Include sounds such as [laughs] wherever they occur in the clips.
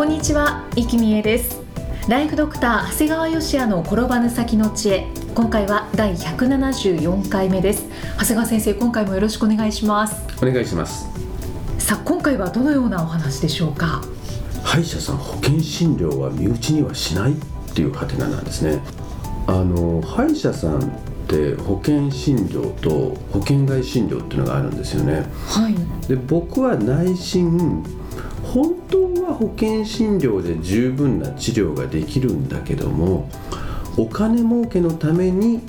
こんにちは、生きみえです。ライフドクター長谷川芳也の転ばぬ先の知恵。今回は第174回目です。長谷川先生今回もよろしくお願いします。お願いします。さあ今回はどのようなお話でしょうか？歯医者さん保険診療は身内にはしないっていうハテナなんですね。あの歯医者さんって保険診療と保険外診療っていうのがあるんですよね。はい。で僕は内心本当は保険診療で十分な治療ができるんだけどもお金儲けのために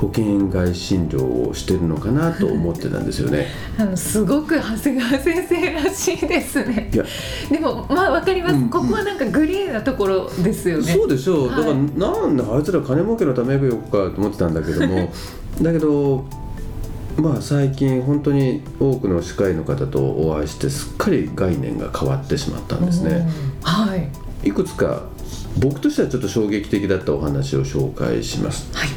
保険外診療をしてるのかなと思ってたんですよね。[laughs] あのすごく長谷川先生らしいですね。いや。でもまあわかります、うんここはなんかグレーなところですよね。そうでしょう、はいだからなんであいつら金儲けのためよかと思ってたんだけども。[laughs] だけどまあ最近本当に多くの歯科医の方とお会いしてすっかり概念が変わってしまったんですね。うんはい。いくつか僕としてはちょっと衝撃的だったお話を紹介します、はい、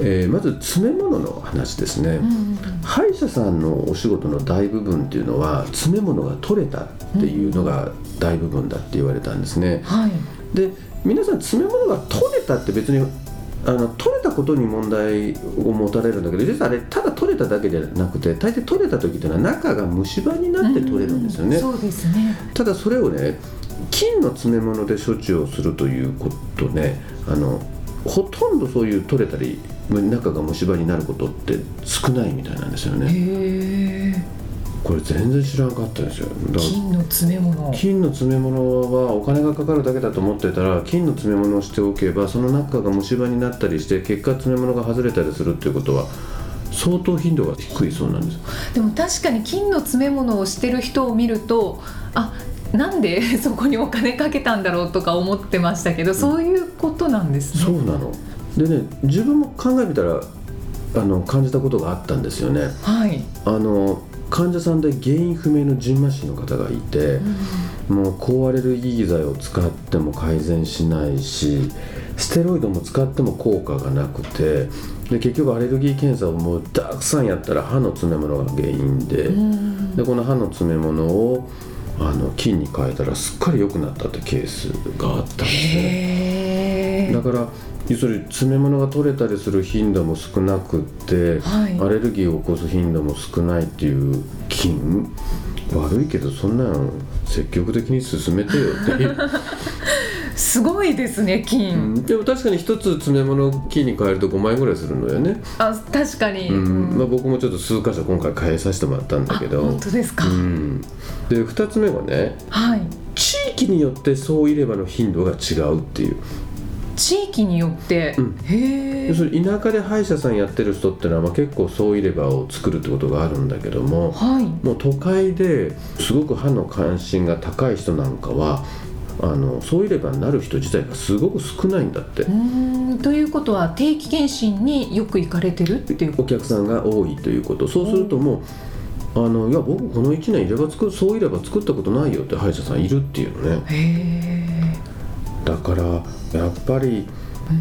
えーまず詰め物の話ですね、うん。歯医者さんのお仕事の大部分っていうのは詰め物が取れたっていうのが大部分だって言われたんですね、はい。で皆さん詰め物が取れたって別にあの取れたことに問題を持たれるんだけど実はあれただ取れただけじゃなくて大抵取れた時っていうのは中が虫歯になって取れるんですよね、そうですね。ただそれをね金の詰め物で処置をするということねあのほとんどそういう取れたり中が虫歯になることって少ないみたいなんですよねこれ全然知らなかったですよ。金の詰め物。金の詰め物はお金がかかるだけだと思ってたら金の詰め物をしておけばその中が虫歯になったりして結果詰め物が外れたりするっていうことは相当頻度が低いそうなんです。でも確かに金の詰め物をしてる人を見るとあなんで [laughs] そこにお金かけたんだろうとか思ってましたけど、そういうことなんですね。そうなの。でね自分も考えてみたらあの感じたことがあったんですよね。はい、あの患者さんで原因不明のジンマシンの方がいて、もう抗アレルギー剤を使っても改善しないしステロイドも使っても効果がなくてで結局アレルギー検査をもうたくさんやったら歯の詰め物が原因で,、うん。でこの歯の詰め物をあの菌に変えたらすっかり良くなったってケースがあったんですね。だから要するに詰め物が取れたりする頻度も少なくって、はい。アレルギーを起こす頻度も少ないっていう菌？悪いけどそんなの積極的に進めてよっていう、すごいですねう金、ん。でも確かに一つ詰め物を菌に変えると5万円ぐらいするのよね、あ確かに、うん。まあ、うん僕もちょっと数箇所今回変えさせてもらったんだけあど本当ですか、うん、で2つ目がねはい。地域によって総入れ歯の頻度が違うっていう地域によって、うん。へえ。要するに田舎で歯医者さんやってる人ってのは、まあ、結構総入れ歯を作るってことがあるんだけどもはい。もう都会ですごく歯の関心が高い人なんかはあの総入れ歯になる人自体がすごく少ないんだって。うーん。ということは定期検診によく行かれてるっていうお客さんが多いということ。そうするともうあのいや僕この1年入れ歯作る総入れ歯作ったことないよって歯医者さんいるっていうのね。へだからやっぱり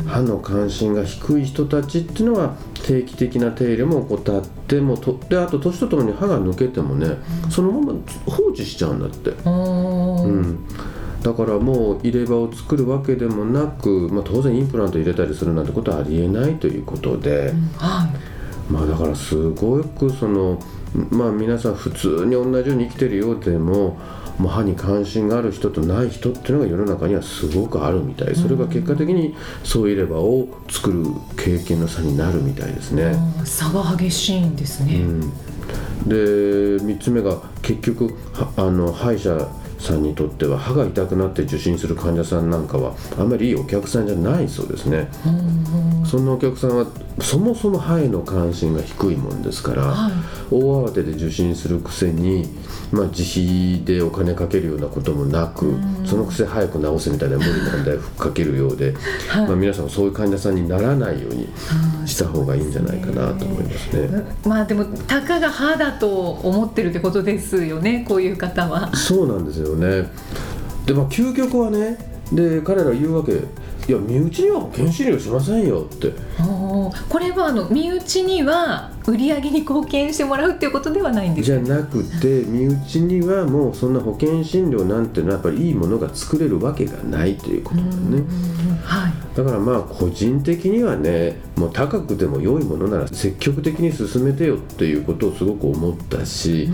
歯の関心が低い人たちっていうのは定期的な手入れも怠ってもとであと年とともに歯が抜けてもね、そのまま放置しちゃうんだって、うん、だからもう入れ歯を作るわけでもなく、まあ、当然インプラント入れたりするなんてことはありえないということで、うんはい。まあだからすごくそのまあ皆さん普通に同じように生きてるようでももう歯に関心がある人とない人っていうのが世の中にはすごくあるみたい。それが結果的にそういればを作る経験の差になるみたいですね。差が激しいんですね、うん、で3つ目が結局はあの歯医者さんにとっては歯が痛くなって受診する患者さんなんかはあまりいいお客さんじゃないそうですね。うんうんそん。なお客さんはそもそも歯への関心が低いもんですから、はい。大慌てで受診するくせに、まあ、自費でお金かけるようなこともなく、そのくせ早く治せみたいな無理難題をかけるようで、はい。まあ、皆さんもそういう患者さんにならないようにした方がいいんじゃないかなと思いますね。まあでもたかが歯だと思ってるってことですよねこういう方は。そうなんですよね。でまあ究極はねで彼ら言うわけいや身内には保険診療しませんよって。これはあの身内には売り上げに貢献してもらうっていうことではないんですじゃかなくて身内にはもうそんな保険診療なんてのはやっぱりいいものが作れるわけがないということだね。はいだからまあ個人的にはねもう高くても良いものなら積極的に進めてよっていうことをすごく思ったし、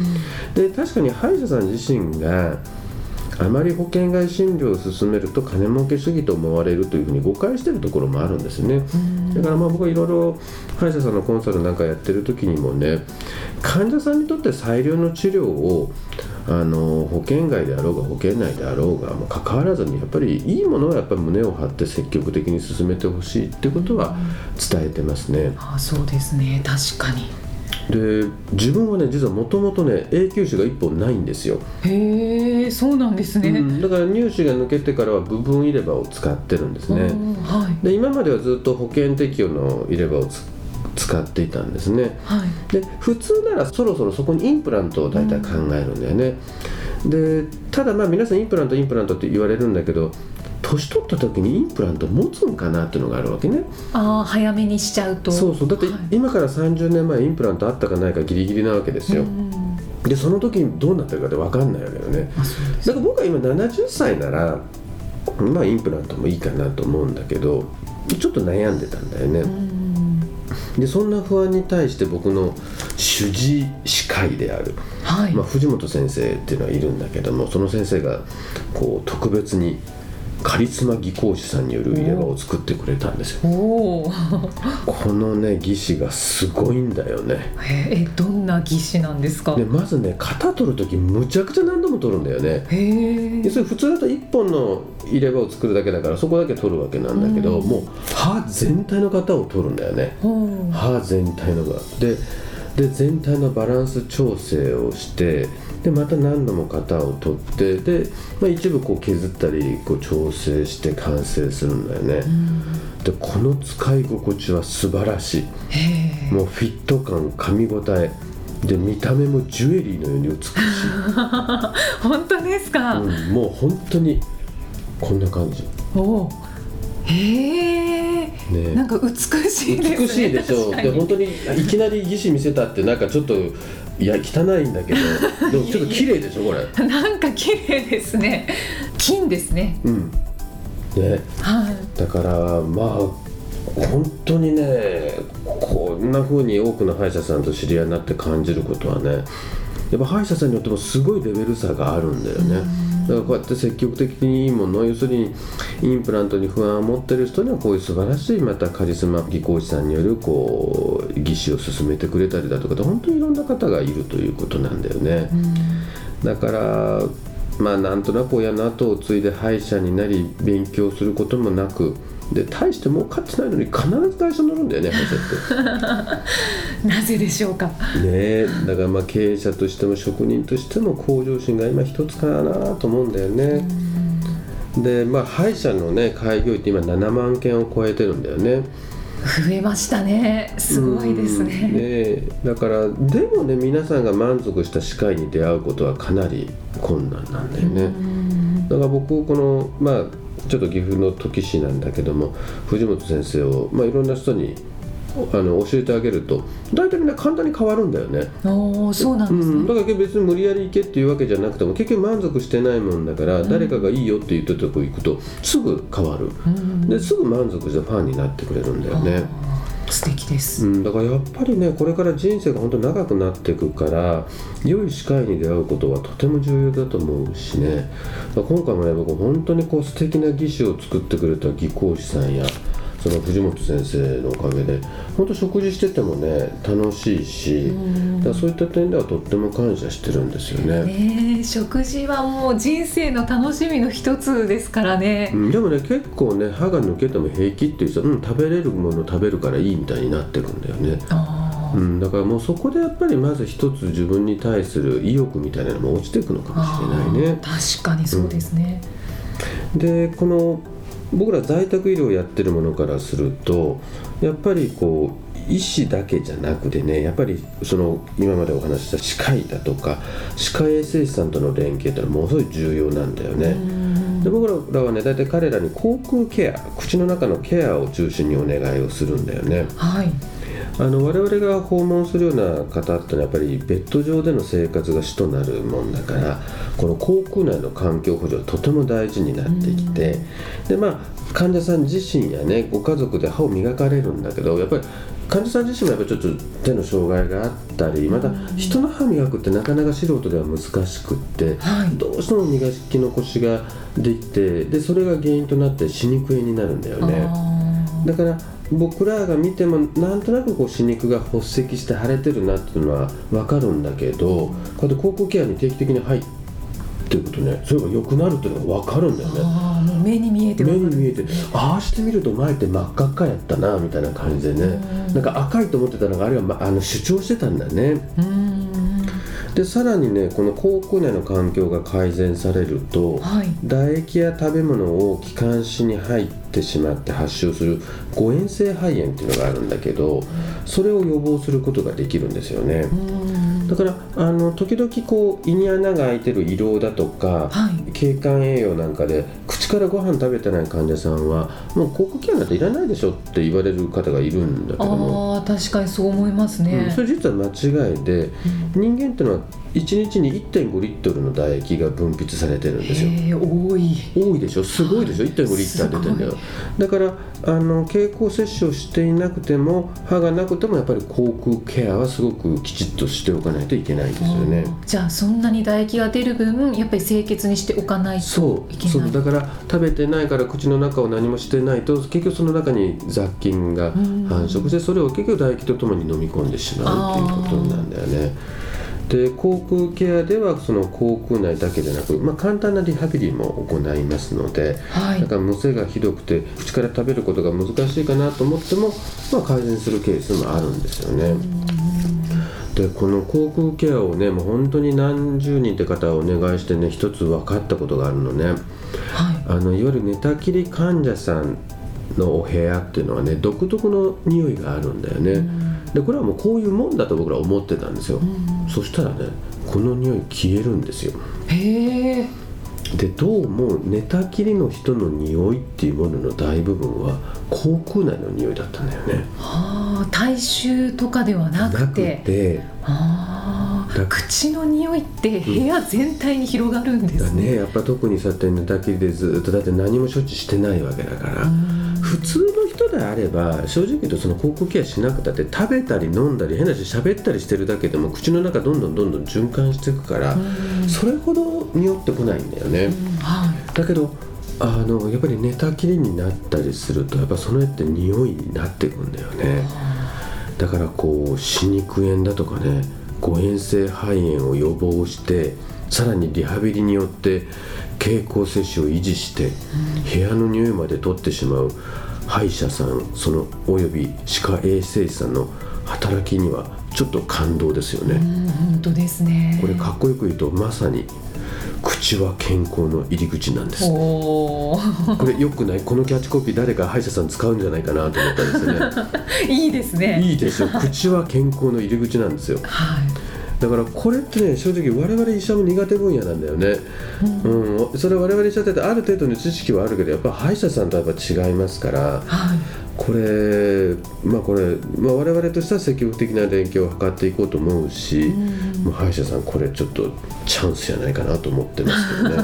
で確かに歯医者さん自身があまり保険外診療を進めると金儲け主義と思われるというふうに誤解してるところもあるんですね、だからまあ僕はいろいろ歯医者さんのコンサルなんかやってる時にもね患者さんにとって最良の治療をあの保険外であろうが保険内であろうがもう関わらずにやっぱりいいものはやっぱり胸を張って積極的に進めてほしいってことは伝えてますね。あそうですね。確かにで自分はね実はもともとね永久歯が1本ないんですよ、へえそうなんですね、うん。だから乳歯が抜けてからは部分入れ歯を使ってるんですね。はい。で今まではずっと保険適用の入れ歯をつ使っていたんですね。はい。で普通ならそろそろそこにインプラントを大体考えるんだよね、でただまあ皆さんインプラントインプラントって言われるんだけど年取った時にインプラント持つんかなっていうのがあるわけね。ああ早めにしちゃうと。そうそう。だってはい今から30年前インプラントあったかないかギリギリなわけですよ、うんでその時にどうなってるかって分かんないわけだよね。だから僕は今70歳ならまあインプラントもいいかなと思うんだけどちょっと悩んでたんだよね、うんでそんな不安に対して僕の主治歯科医である、はい、まあ、藤本先生っていうのはいるんだけどもその先生がこう特別にカリスマ技工士さんによる入れ歯を作ってくれたんですよ。このね技師がすごいんだよね。えどんな技師なんですか？でまずね型取る時むちゃくちゃ何度も取るんだよね。へそれ普通だと1本の入れ歯を作るだけだからそこだけ取るわけなんだけど、もう歯全体の型を取るんだよね。ほう。歯全体のが。でで全体のバランス調整をしてでまた何度も型を取ってで、まあ、一部こう削ったりこう調整して完成するんだよね、でこの使い心地は素晴らしい。もうフィット感噛み応え。で見た目もジュエリーのように美しい、[laughs] 本当ですか、うん、もう本当にこんな感じ。おおへえ、ね。なんか美しいですね。美しいでしょう。で本当にいきなり技師見せたってなんかちょっといや汚いんだけど [laughs] でもちょっと綺麗でしょこれ。なんか綺麗ですね。金ですね。うん。ね。はい。だからまあ本当にねこんな風に多くの歯医者さんと知り合いになって感じることはねやっぱ歯医者さんによってもすごいレベル差があるんだよねだからこうやって積極的にいいもの要するにインプラントに不安を持ってる人にはこういう素晴らしいまたカリスマ技工士さんによるこう技師を進めてくれたりだとかで本当にいろんな方がいるということなんだよね、だからまあなんとなく親の後を継いで歯医者になり勉強することもなくで大して儲かってないのに必ず会社乗るんだよね。[laughs] なぜでしょうか？ねえだからまあ経営者としても職人としても向上心が今一つかなと思うんだよね。でまあ歯医者のね開業医って今7万件を超えてるんだよね。増えましたねすごいですうんねえだからでもね皆さんが満足した歯科医に出会うことはかなり困難なんだよね。だから僕このまあちょっと岐阜の土岐市なんだけども藤本先生を、まあ、いろんな人にあの教えてあげると大体みんな簡単に変わるんだよね。おおそうなんですね、うん、だから別に無理やり行けっていうわけじゃなくても結局満足してないもんだから、誰かがいいよって言ったとこ行くとすぐ変わる、ですぐ満足してファンになってくれるんだよね。素敵です、うん、だからやっぱりねこれから人生が本当長くなっていくから良い歯科医に出会うことはとても重要だと思うしね。ま今回もね僕本当にこう素敵な技師を作ってくれた技工士さんやその藤本先生のおかげで本当食事しててもね楽しいし、だそういった点ではとっても感謝してるんですよね。ね食事はもう人生の楽しみの一つですからね、うん、でもね結構ね歯が抜けても平気っていう人、うん、食べれるもの食べるからいいみたいになってるんだよね。うん、だからもうそこでやっぱりまず一つ自分に対する意欲みたいなのも落ちていくのかもしれないね。確かにそうですね、うん、でこの僕ら在宅医療やってるものからするとやっぱりこう医師だけじゃなくてねやっぱりその今までお話しした歯科医だとか歯科衛生士さんとの連携ってのはものすごい重要なんだよね。で僕らはね大体彼らに口腔ケア口の中のケアを中心にお願いをするんだよね。はいあの我々が訪問するような方ってのはやっぱりベッド上での生活が主となるもんだからこの口腔内の環境保持はとても大事になってきてでまあ患者さん自身やねご家族で歯を磨かれるんだけどやっぱり患者さん自身もやっぱちょっと手の障害があったりまた人の歯磨くってなかなか素人では難しくって、はい、どうしても磨き残しができてでそれが原因となって歯肉炎になるんだよね。だから僕らが見てもなんとなくこう歯肉が発石して腫れてるなっていうのは分かるんだけどこうやって口腔ケアに定期的に入っていくとねそれが良くなるっていうのが分かるんだよね。目に見えて目に見えて。ああしてみると前って真っ赤っかやったなみたいな感じでね。なんか赤いと思ってたのがあれは、ま、あの主張してたんだねでさらにねこの口腔内の環境が改善されると、はい、唾液や食べ物を気管支に入ってしまって発症する誤嚥性肺炎っていうのがあるんだけどそれを予防することができるんですよね。だからあの時々こう胃に穴が開いてる胃ろうだとか、はい、経管栄養なんかで口からご飯食べてない患者さんはもう口腔ケアなんていらないでしょって言われる方がいるんだけども。あ確かにそう思いますね、うん、それ実は間違いで、うん、人間っていうのは1日に1.5リットルの唾液が分泌されてるんですよ。多い。多いでしょ？すごいでしょ、はい、1.5リッター出てんだよ。だからあの経口摂取をしていなくても歯がなくてもやっぱり口腔ケアはすごくきちっとしておかないといけないですよね。じゃあそんなに唾液が出る分やっぱり清潔にしておかないといけない。そう。だから食べてないから口の中を何もしてないと結局その中に雑菌が繁殖してそれを結局唾液とともに飲み込んでしまうっていうことなんだよねで口腔ケアではその口腔内だけでなく、まあ、簡単なリハビリも行いますので、はい、だからむせがひどくて口から食べることが難しいかなと思っても、まあ、改善するケースもあるんですよね。でこの口腔ケアをねもう本当に何十人って方をお願いしてね一つ分かったことがあるのね、はい、あのいわゆる寝たきり患者さんのお部屋っていうのはね独特の匂いがあるんだよね。でこれはもうこういうもんだと僕ら思ってたんですよ、そしたらねこの匂い消えるんですよ。へえ。でどうも寝たきりの人の匂いっていうものの大部分は口腔内の匂いだったんだよね。はあ体臭とかではなくて。なくて。あ口の匂いって部屋全体に広がるんですね,、ねやっぱ特にそうやって寝たきりでずっとだって何も処置してないわけだから普通であれば正直言うとその口腔ケアしなくたって食べたり飲んだり変なし喋ったりしてるだけでも口の中どんどんどんどん循環していくからそれほど匂ってこないんだよね。はい、だけどあのやっぱり寝たきりになったりするとやっぱその絵って匂いになっていくんだよね。だからこう歯肉炎だとかね誤嚥性肺炎を予防してさらにリハビリによって経口摂取を維持して、部屋の匂いまで取ってしまう歯医者さんそのおよび歯科衛生士さんの働きにはちょっと感動ですよね。本当ですね。これかっこよく言うとまさに口は健康の入り口なんです。これよくない？このキャッチコピー誰か歯医者さん使うんじゃないかなと思ったんですね。[laughs] いいですね。いいですよ。口は健康の入り口なんですよ。はいだからこれってね正直我々医者も苦手分野なんだよね、うん、うん、それは我々医者ってある程度の知識はあるけどやっぱ歯医者さんとはやっぱ違いますから、はい、これまあこれ、まあ、我々としては積極的な連携を図っていこうと思うし、うん、もう歯医者さんこれちょっとチャンスじゃないかなと思ってますけどね。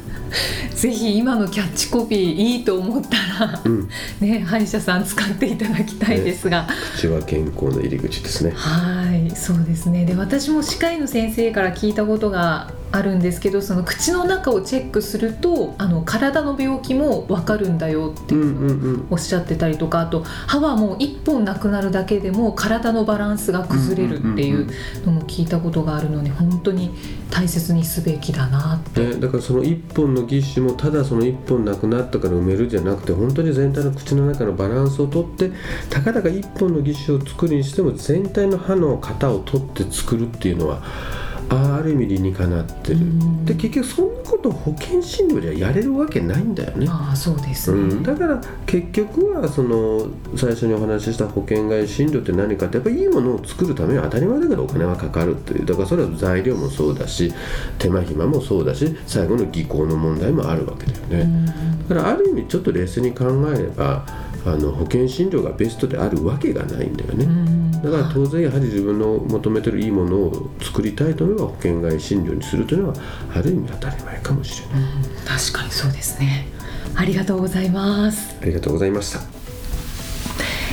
[laughs] [laughs] ぜひ今のキャッチコピーいいと思ったら、うん、[laughs] ね歯医者さん使っていただきたいですが、ね、口は健康の入り口ですね。はいはいそうですね。で私も歯科医の先生から聞いたことがあるんですけどその口の中をチェックするとあの体の病気も分かるんだよっていうおっしゃってたりとかあと歯はもう1本なくなるだけでも体のバランスが崩れるっていうのも聞いたことがあるので本当に大切にすべきだなって、だからその1本の義歯もただその1本なくなったから埋めるじゃなくて本当に全体の口の中のバランスをとってたかだか1本の義歯を作るにしても全体の歯の型を取って作るっていうのはあある意味理にかなってる、で結局そんなこと保険診療ではやれるわけないんだよね。ああそうです、ね、うん、だから結局はその最初にお話しした保険外診療って何かってやっぱりいいものを作るためには当たり前だけどお金はかかるっていう。だからそれは材料もそうだし手間暇もそうだし最後の技巧の問題もあるわけだよね、だからある意味ちょっと冷静に考えればあの保険診療がベストであるわけがないんだよね、だから当然やはり自分の求めてるいいものを作りたいというのは保険外診療にするというのはある意味当たり前かもしれない、確かにそうですね。ありがとうございます。ありがとうございました、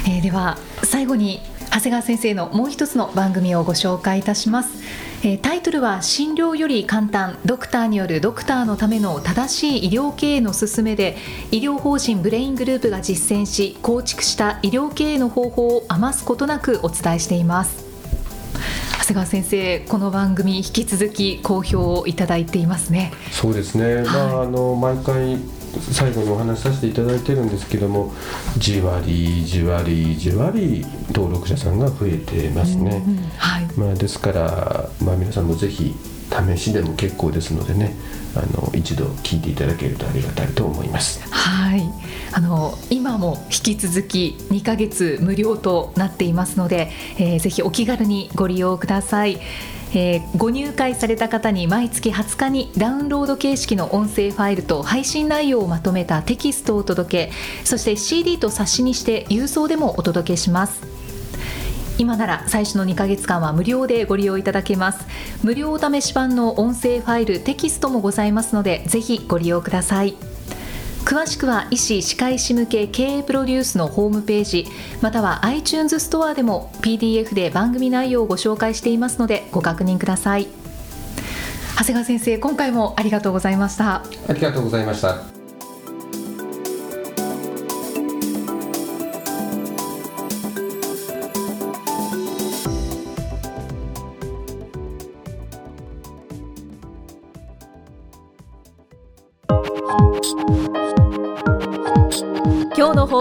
えー、では最後に長谷川先生のもう一つの番組をご紹介いたしますえ、タイトルは診療より簡単。ドクターによるドクターのための正しい医療経営の勧めで医療法人ブレイングループが実践し構築した医療経営の方法を余すことなくお伝えしています。長谷川先生この番組引き続き好評をいただいていますね。そうですね、はい、まああの毎回最後にお話しさせていただいてるんですけどもじわりじわりじわり登録者さんが増えてますね、はい。まあ、ですから、まあ、皆さんもぜひ試しでも結構ですのでねあの一度聞いていただけるとありがたいと思います。はい、あの今も引き続き2ヶ月無料となっていますので、えー、ぜひお気軽にご利用ください。えー、ご入会された方に毎月20日にダウンロード形式の音声ファイルと配信内容をまとめたテキストをお届けそして CD と冊子にして郵送でもお届けします今なら最初の2ヶ月間は無料でご利用いただけます。無料お試し版の音声ファイルテキストもございますのでぜひご利用ください。詳しくは医師・歯科医師向け経営プロデュースのホームページまたは iTunes ストアでも PDF で番組内容をご紹介していますのでご確認ください。長谷川先生今回もありがとうございました。ありがとうございました。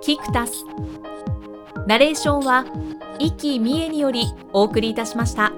キクタスナレーションは生きみえによりお送りいたしました。